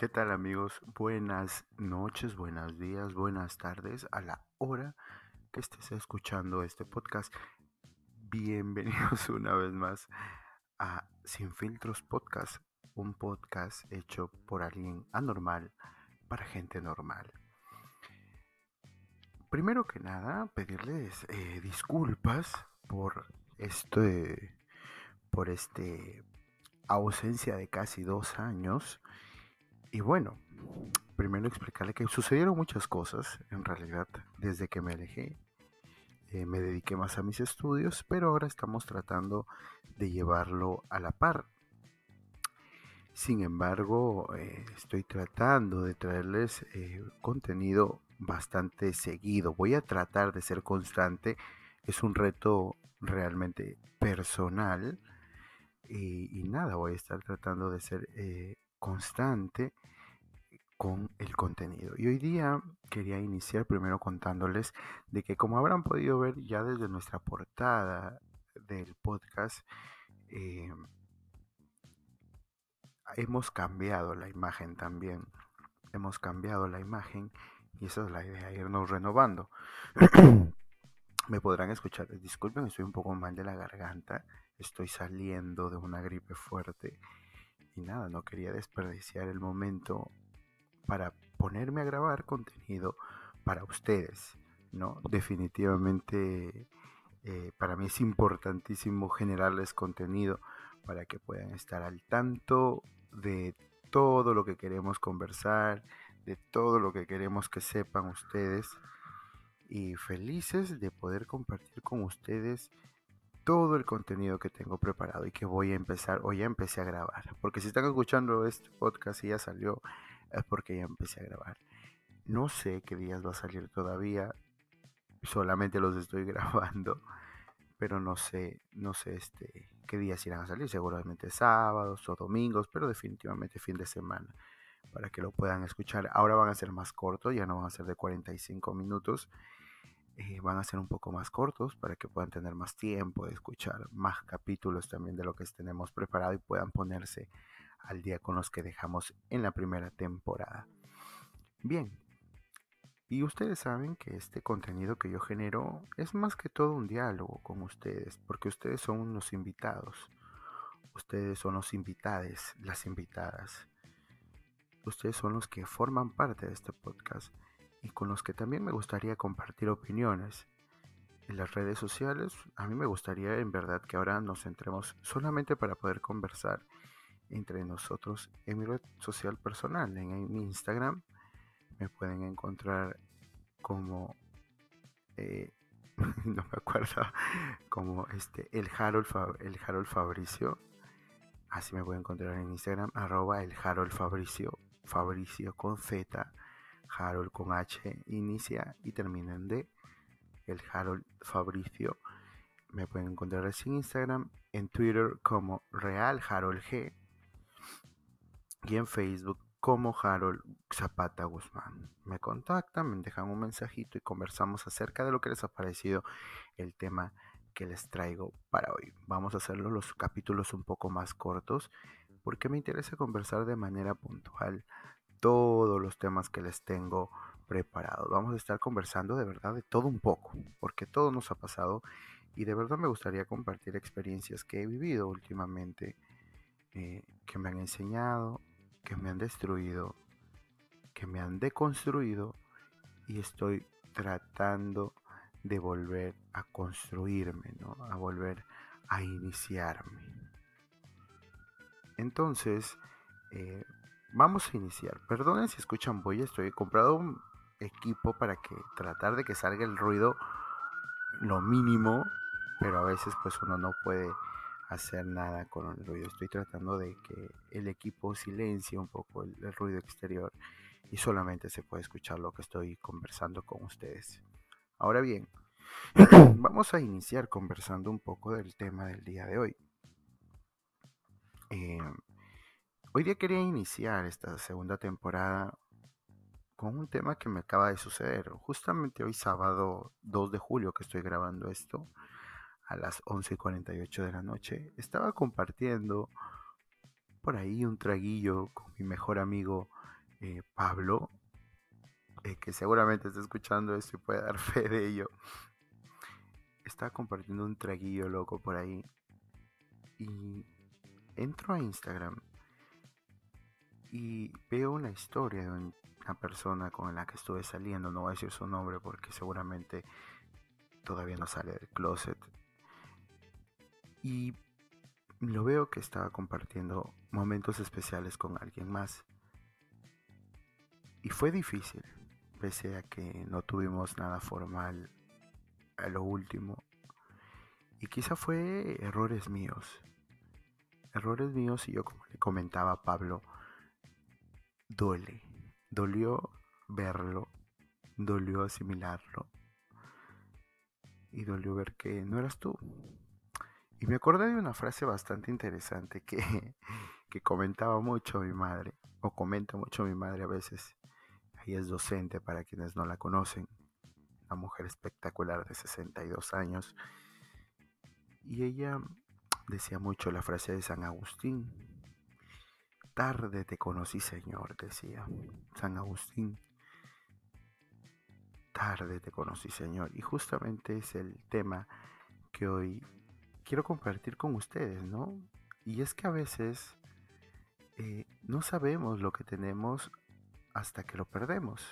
¿Qué tal amigos? Buenas noches, buenos días, buenas tardes a la hora que estés escuchando este podcast. Bienvenidos una vez más a Sin Filtros Podcast, un podcast hecho por alguien anormal para gente normal. Primero que nada, pedirles eh, disculpas por este, por este ausencia de casi dos años y bueno, primero explicarle que sucedieron muchas cosas, en realidad, desde que me alejé. Eh, me dediqué más a mis estudios, pero ahora estamos tratando de llevarlo a la par. Sin embargo, eh, estoy tratando de traerles eh, contenido bastante seguido. Voy a tratar de ser constante. Es un reto realmente personal. Y, y nada, voy a estar tratando de ser constante con el contenido. Y hoy día quería iniciar primero contándoles de que como habrán podido ver ya desde nuestra portada del podcast, eh, hemos cambiado la imagen también. Hemos cambiado la imagen y esa es la idea, irnos renovando. Me podrán escuchar, disculpen, estoy un poco mal de la garganta, estoy saliendo de una gripe fuerte y nada, no quería desperdiciar el momento para ponerme a grabar contenido para ustedes, ¿no? Definitivamente eh, para mí es importantísimo generarles contenido para que puedan estar al tanto de todo lo que queremos conversar, de todo lo que queremos que sepan ustedes y felices de poder compartir con ustedes todo el contenido que tengo preparado y que voy a empezar o ya empecé a grabar. Porque si están escuchando este podcast y ya salió, es porque ya empecé a grabar. No sé qué días va a salir todavía, solamente los estoy grabando, pero no sé, no sé este, qué días irán a salir, seguramente sábados o domingos, pero definitivamente fin de semana, para que lo puedan escuchar. Ahora van a ser más cortos, ya no van a ser de 45 minutos, eh, van a ser un poco más cortos para que puedan tener más tiempo de escuchar más capítulos también de lo que tenemos preparado y puedan ponerse al día con los que dejamos en la primera temporada. Bien, y ustedes saben que este contenido que yo genero es más que todo un diálogo con ustedes, porque ustedes son unos invitados. Ustedes son los invitades, las invitadas. Ustedes son los que forman parte de este podcast y con los que también me gustaría compartir opiniones. En las redes sociales, a mí me gustaría en verdad que ahora nos centremos solamente para poder conversar entre nosotros en mi red social personal, en, mi Instagram. Me pueden encontrar como, eh, no me acuerdo, como este, el Harold, el Harold Fabricio. Así me pueden encontrar en Instagram, arroba el Harold Fabricio, Fabricio con Z, Harold con H, inicia y termina en D, el Harold Fabricio. Me pueden encontrar en Instagram, en Twitter como Real Harold G, y en Facebook como Harold Zapata Guzmán. Me contactan, me dejan un mensajito y conversamos acerca de lo que les ha parecido el tema que les traigo para hoy. Vamos a hacerlo los capítulos un poco más cortos porque me interesa conversar de manera puntual todos los temas que les tengo preparados. Vamos a estar conversando de verdad de todo un poco, porque todo nos ha pasado y de verdad me gustaría compartir experiencias que he vivido últimamente, eh, que me han enseñado, que me han destruido, que me han deconstruido y estoy tratando de volver a construirme, ¿no? a volver a iniciarme. Entonces, eh, vamos a iniciar. Perdonen si escuchan voy, estoy comprado un equipo para que tratar de que salga el ruido lo mínimo, pero a veces pues uno no puede hacer nada con el ruido. Estoy tratando de que el equipo silencie un poco el, ruido exterior y solamente se puede escuchar lo que estoy conversando con ustedes. Ahora bien, vamos a iniciar conversando un poco del tema del día de hoy. Eh, hoy día quería iniciar esta segunda temporada con un tema que me acaba de suceder. Justamente hoy sábado 2 de julio que estoy grabando esto, a las 11.48 de la noche, estaba compartiendo por ahí un traguillo con mi mejor amigo eh, Pablo, eh, que seguramente está escuchando esto y puede dar fe de ello, está compartiendo un traguillo loco por ahí. Y entro a Instagram y veo una historia de una persona con la que estuve saliendo. No voy a decir su nombre porque seguramente todavía no sale del closet. Y lo veo que estaba compartiendo momentos especiales con alguien más. Y fue difícil, pese a que no tuvimos nada formal a lo último. Y quizá fue errores míos. Errores míos y yo como le comentaba a Pablo, duele. Dolió verlo, dolió asimilarlo. Y dolió ver que no eras tú. Y me acordé de una frase bastante interesante que, que comentaba mucho mi madre, o comenta mucho mi madre a veces. Ella es docente para quienes no la conocen, una mujer espectacular de 62 años. Y ella decía mucho la frase de San Agustín. Tarde te conocí, Señor, decía San Agustín. Tarde te conocí, Señor. Y justamente es el tema que hoy quiero compartir con ustedes, ¿no? Y es que a veces eh, no sabemos lo que tenemos hasta que lo perdemos.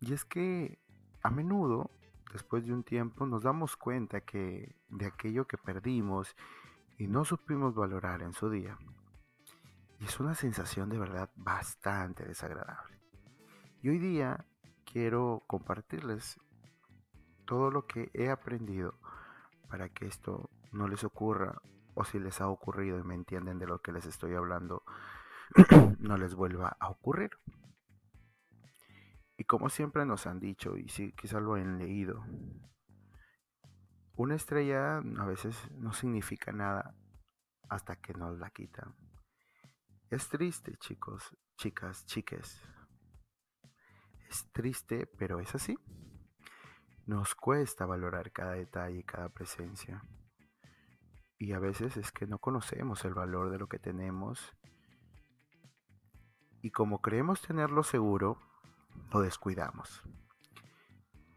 Y es que a menudo, después de un tiempo, nos damos cuenta que de aquello que perdimos y no supimos valorar en su día. Y es una sensación de verdad bastante desagradable. Y hoy día quiero compartirles todo lo que he aprendido para que esto no les ocurra o si les ha ocurrido y me entienden de lo que les estoy hablando, no les vuelva a ocurrir. Y como siempre nos han dicho, y si quizás lo han leído, una estrella a veces no significa nada hasta que nos la quitan. Es triste, chicos, chicas, chiques. Es triste, pero es así. Nos cuesta valorar cada detalle cada presencia. Y a veces es que no conocemos el valor de lo que tenemos. Y como creemos tenerlo seguro, lo descuidamos.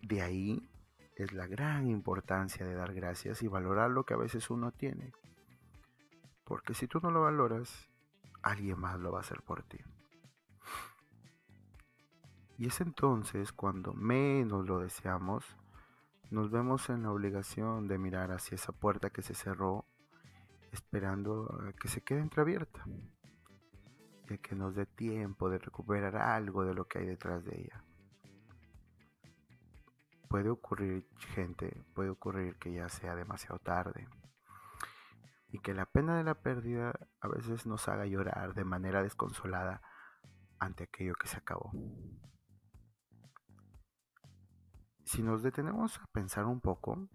De ahí es la gran importancia de dar gracias y valorar lo que a veces uno tiene. Porque si tú no lo valoras, alguien más lo va a hacer por ti. Y es entonces cuando menos lo deseamos, nos vemos en la obligación de mirar hacia esa puerta que se cerró, esperando que se quede entreabierta, y a que nos dé tiempo de recuperar algo de lo que hay detrás de ella. Puede ocurrir, gente, puede ocurrir que ya sea demasiado tarde y que la pena de la pérdida a veces nos haga llorar de manera desconsolada ante aquello que se acabó. Si nos detenemos a pensar un poco,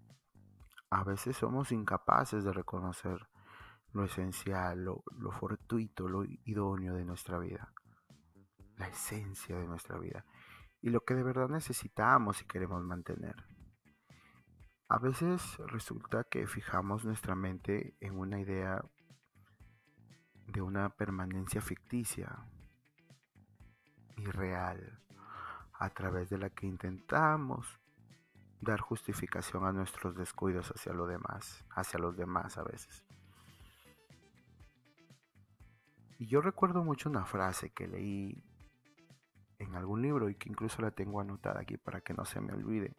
a veces somos incapaces de reconocer lo esencial, lo, fortuito, lo idóneo de nuestra vida, la esencia de nuestra vida y lo que de verdad necesitamos y queremos mantener. A veces resulta que fijamos nuestra mente en una idea de una permanencia ficticia, irreal, a través de la que intentamos dar justificación a nuestros descuidos hacia lo demás, hacia los demás a veces. Y yo recuerdo mucho una frase que leí en algún libro y que incluso la tengo anotada aquí para que no se me olvide.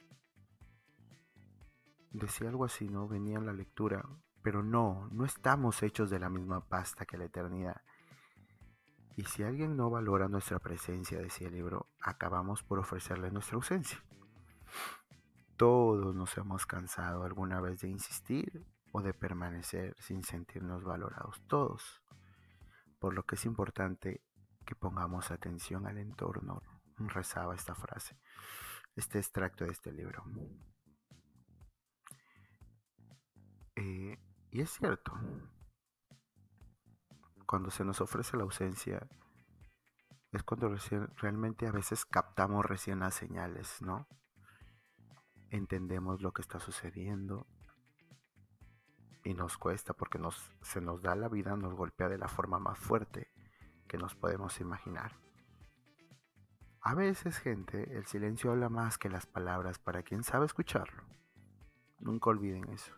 Decía algo así, ¿no? Venía en la lectura, pero no, no estamos hechos de la misma pasta que la eternidad. Y si alguien no valora nuestra presencia, decía el libro, acabamos por ofrecerle nuestra ausencia. Todos nos hemos cansado alguna vez de insistir o de permanecer sin sentirnos valorados. Todos. Por lo que es importante que pongamos atención al entorno, rezaba esta frase, este extracto de este libro. Y es cierto, cuando se nos ofrece la ausencia, es cuando realmente a veces captamos recién las señales, ¿no? entendemos lo que está sucediendo y nos cuesta porque se nos da la vida, nos golpea de la forma más fuerte que nos podemos imaginar. A veces, gente, el silencio habla más que las palabras para quien sabe escucharlo. Nunca olviden eso.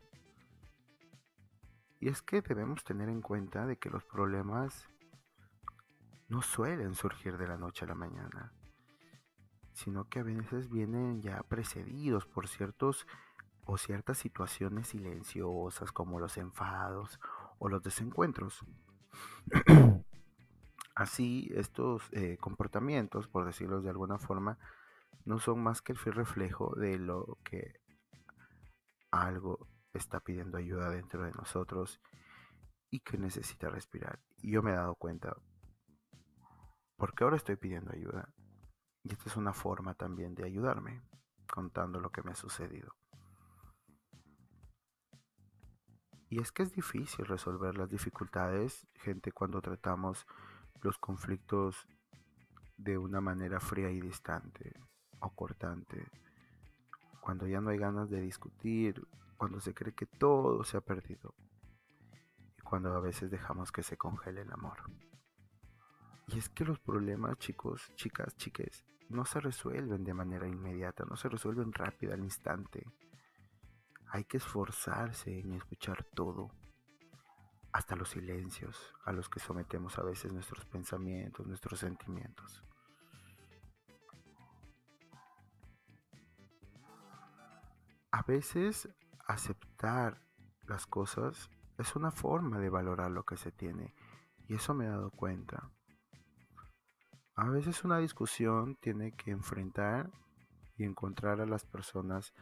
Y es que debemos tener en cuenta de que los problemas no suelen surgir de la noche a la mañana, sino que a veces vienen ya precedidos por ciertos o ciertas situaciones silenciosas como los enfados o los desencuentros. Así, estos eh, comportamientos, por decirlo de alguna forma, no son más que el fiel reflejo de lo que algo está pidiendo ayuda dentro de nosotros y que necesita respirar. Y yo me he dado cuenta, porque ahora estoy pidiendo ayuda. Y esta es una forma también de ayudarme, contando lo que me ha sucedido. Y es que es difícil resolver las dificultades, gente, cuando tratamos los conflictos de una manera fría y distante o cortante. Cuando ya no hay ganas de discutir cuando se cree que todo se ha perdido y cuando a veces dejamos que se congele el amor. Y es que los problemas, chicos, chicas, chiques, no se resuelven de manera inmediata, no se resuelven rápido al instante. Hay que esforzarse en escuchar todo, hasta los silencios a los que sometemos a veces nuestros pensamientos, nuestros sentimientos. A veces aceptar las cosas es una forma de valorar lo que se tiene y eso me he dado cuenta. A veces una discusión tiene que enfrentar y encontrar a las personas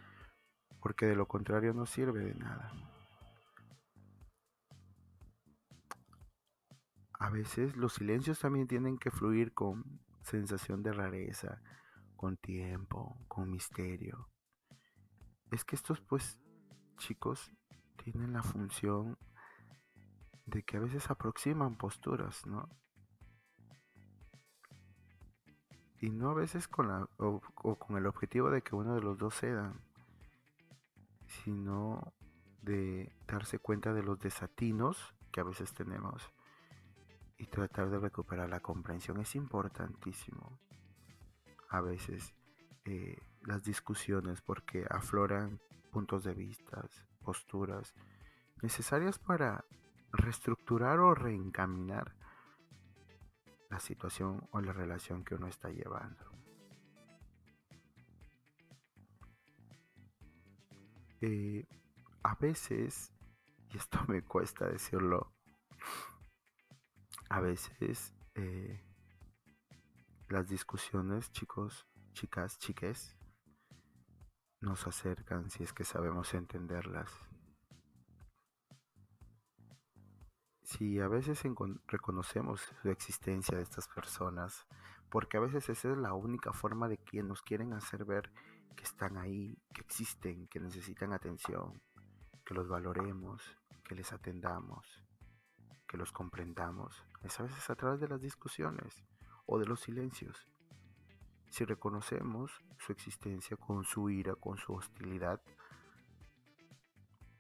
porque de lo contrario no sirve de nada. A veces los silencios también tienen que fluir con sensación de rareza, con tiempo, con misterio. Es que estos pues chicos tienen la función de que a veces aproximan posturas, ¿no? Y no a veces con la, o, con el objetivo de que uno de los dos ceda, sino de darse cuenta de los desatinos que a veces tenemos y tratar de recuperar la comprensión es importantísimo. A veces eh, las discusiones porque afloran puntos de vista, posturas necesarias para reestructurar o reencaminar la situación o la relación que uno está llevando. Eh, a veces, y esto me cuesta decirlo, a veces eh, las discusiones, chicos, chicas, chiques, nos acercan si es que sabemos entenderlas. Si a veces reconocemos la existencia de estas personas, porque a veces esa es la única forma de que nos quieren hacer ver que están ahí, que existen, que necesitan atención, que los valoremos, que les atendamos, que los comprendamos. Es a veces a través de las discusiones o de los silencios. Si reconocemos su existencia con su ira, con su hostilidad,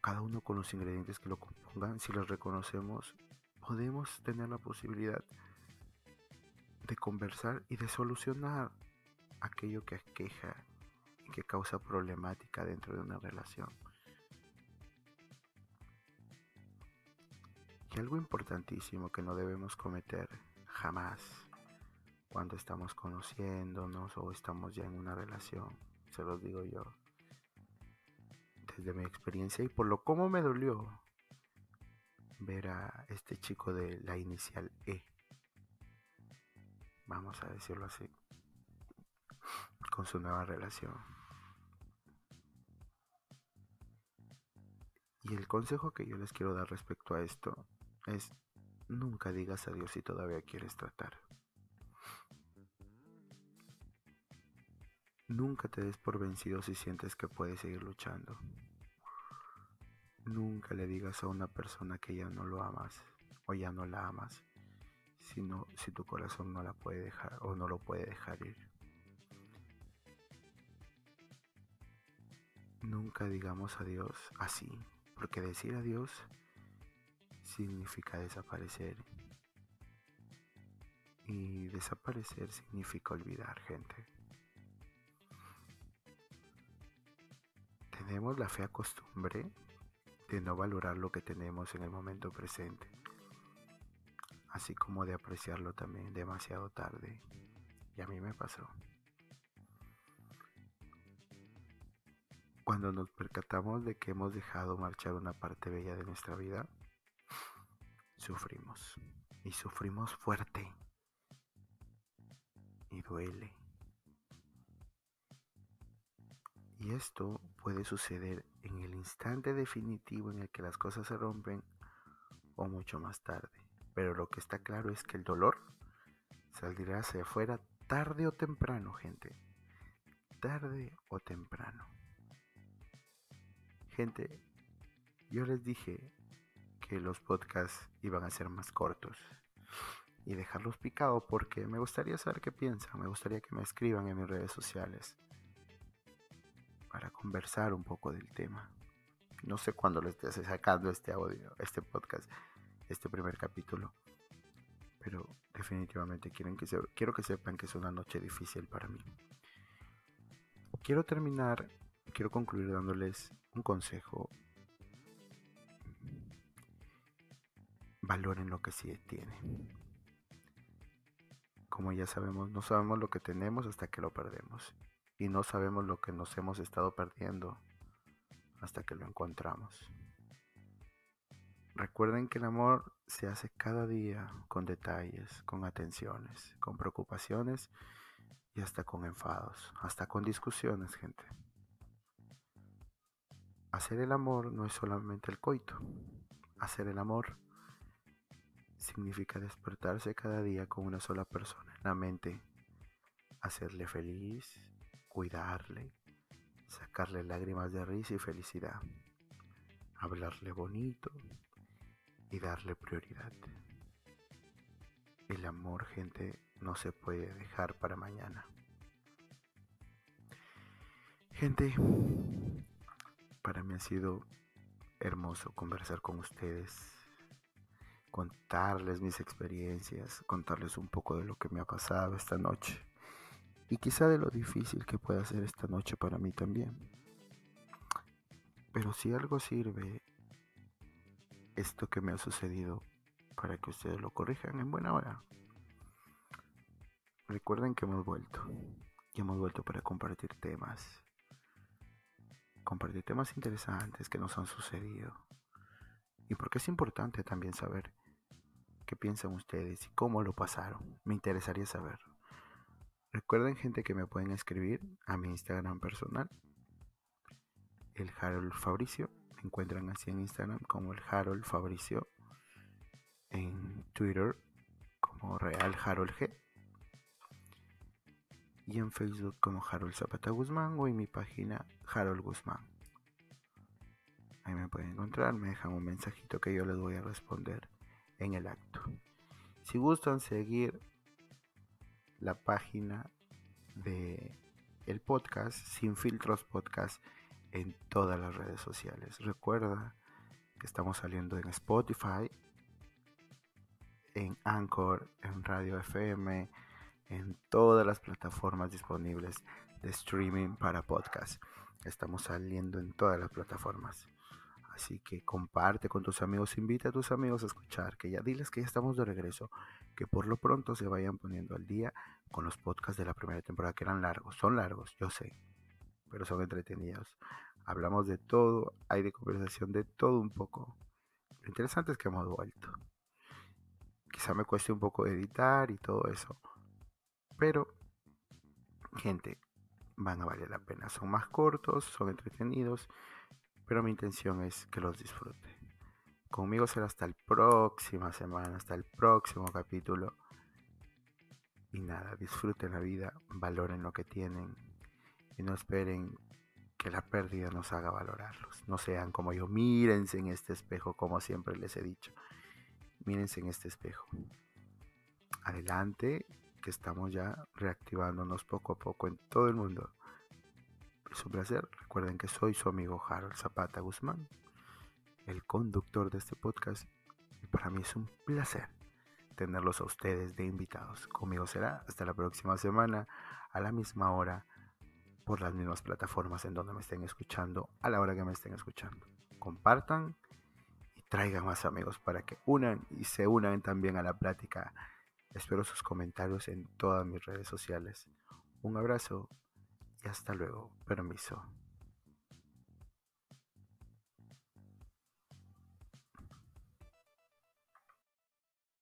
cada uno con los ingredientes que lo compongan, si los reconocemos, podemos tener la posibilidad de conversar y de solucionar aquello que aqueja y que causa problemática dentro de una relación. Y algo importantísimo que no debemos cometer jamás cuando estamos conociéndonos o estamos ya en una relación. Se los digo yo. Desde mi experiencia y por lo cómo me dolió ver a este chico de la inicial E. Vamos a decirlo así. Con su nueva relación. Y el consejo que yo les quiero dar respecto a esto es nunca digas adiós si todavía quieres tratar. Nunca te des por vencido si sientes que puedes seguir luchando. Nunca le digas a una persona que ya no lo amas o ya no la amas, sino si tu corazón no la puede dejar o no lo puede dejar ir. Nunca digamos adiós así, porque decir adiós significa desaparecer Y desaparecer significa olvidar, gente. Tenemos la fea costumbre de no valorar lo que tenemos en el momento presente, así como de apreciarlo también demasiado tarde. Y a mí me pasó. Cuando nos percatamos de que hemos dejado marchar una parte bella de nuestra vida, sufrimos. Y sufrimos fuerte. Y duele. Y esto puede suceder en el instante definitivo en el que las cosas se rompen o mucho más tarde. Pero lo que está claro es que el dolor saldrá hacia afuera tarde o temprano, gente. Tarde o temprano. Gente, yo les dije que los podcasts iban a ser más cortos y dejarlos picados porque me gustaría saber qué piensan, me gustaría que me escriban en mis redes sociales para conversar un poco del tema. No sé cuándo lo esté sacando este audio, este podcast, este primer capítulo. Pero definitivamente quieren que quiero que sepan que es una noche difícil para mí. Quiero terminar, quiero concluir dándoles un consejo. Valoren lo que sí tienen. Como ya sabemos, no sabemos lo que tenemos hasta que lo perdemos y no sabemos lo que nos hemos estado perdiendo hasta que lo encontramos. Recuerden que el amor se hace cada día con detalles, con atenciones, con preocupaciones y hasta con enfados, hasta con discusiones, gente. Hacer el amor no es solamente el coito. Hacer el amor significa despertarse cada día con una sola persona en la mente, hacerle feliz, cuidarle, sacarle lágrimas de risa y felicidad, hablarle bonito y darle prioridad. El amor, gente, no se puede dejar para mañana. Gente, para mí ha sido hermoso conversar con ustedes, contarles mis experiencias, contarles un poco de lo que me ha pasado esta noche y quizá de lo difícil que pueda ser esta noche para mí también. Pero si algo sirve esto que me ha sucedido para que ustedes lo corrijan en buena hora. Recuerden que hemos vuelto y hemos vuelto para compartir temas. Compartir temas interesantes que nos han sucedido. Y porque es importante también saber qué piensan ustedes y cómo lo pasaron. Me interesaría saber. Recuerden gente que me pueden escribir a mi Instagram personal, el Harold Fabricio. Me encuentran así en Instagram como el Harold Fabricio. En Twitter como Real Harold G. Y en Facebook como Harold Zapata Guzmán o en mi página Harold Guzmán. Ahí me pueden encontrar, me dejan un mensajito que yo les voy a responder en el acto. Si gustan seguir la página de el podcast Sin Filtros Podcast en todas las redes sociales. Recuerda que estamos saliendo en Spotify, en Anchor, en Radio FM, en todas las plataformas disponibles de streaming para podcast. Estamos saliendo en todas las plataformas. Así que comparte con tus amigos, invita a tus amigos a escuchar, que ya diles que ya estamos de regreso, que por lo pronto se vayan poniendo al día con los podcasts de la primera temporada que eran largos, son largos, yo sé, pero son entretenidos. Hablamos de todo, hay de conversación de todo un poco. Lo interesante es que hemos vuelto. Quizá me cueste un poco editar y todo eso, pero gente, van a valer la pena. Son más cortos, son entretenidos pero mi intención es que los disfrute. Conmigo será hasta la próxima semana, hasta el próximo capítulo. Y nada, disfruten la vida, valoren lo que tienen y no esperen que la pérdida nos haga valorarlos. No sean como yo, mírense en este espejo, como siempre les he dicho. Mírense en este espejo. Adelante, que estamos ya reactivándonos poco a poco en todo el mundo. Es un placer. Recuerden que soy su amigo Harold Zapata Guzmán, el conductor de este podcast. Y para mí es un placer tenerlos a ustedes de invitados. Conmigo será hasta la próxima semana a la misma hora por las mismas plataformas en donde me estén escuchando, a la hora que me estén escuchando. Compartan y traigan más amigos para que unan y se unan también a la plática. Espero sus comentarios en todas mis redes sociales. Un abrazo y hasta luego. Permiso.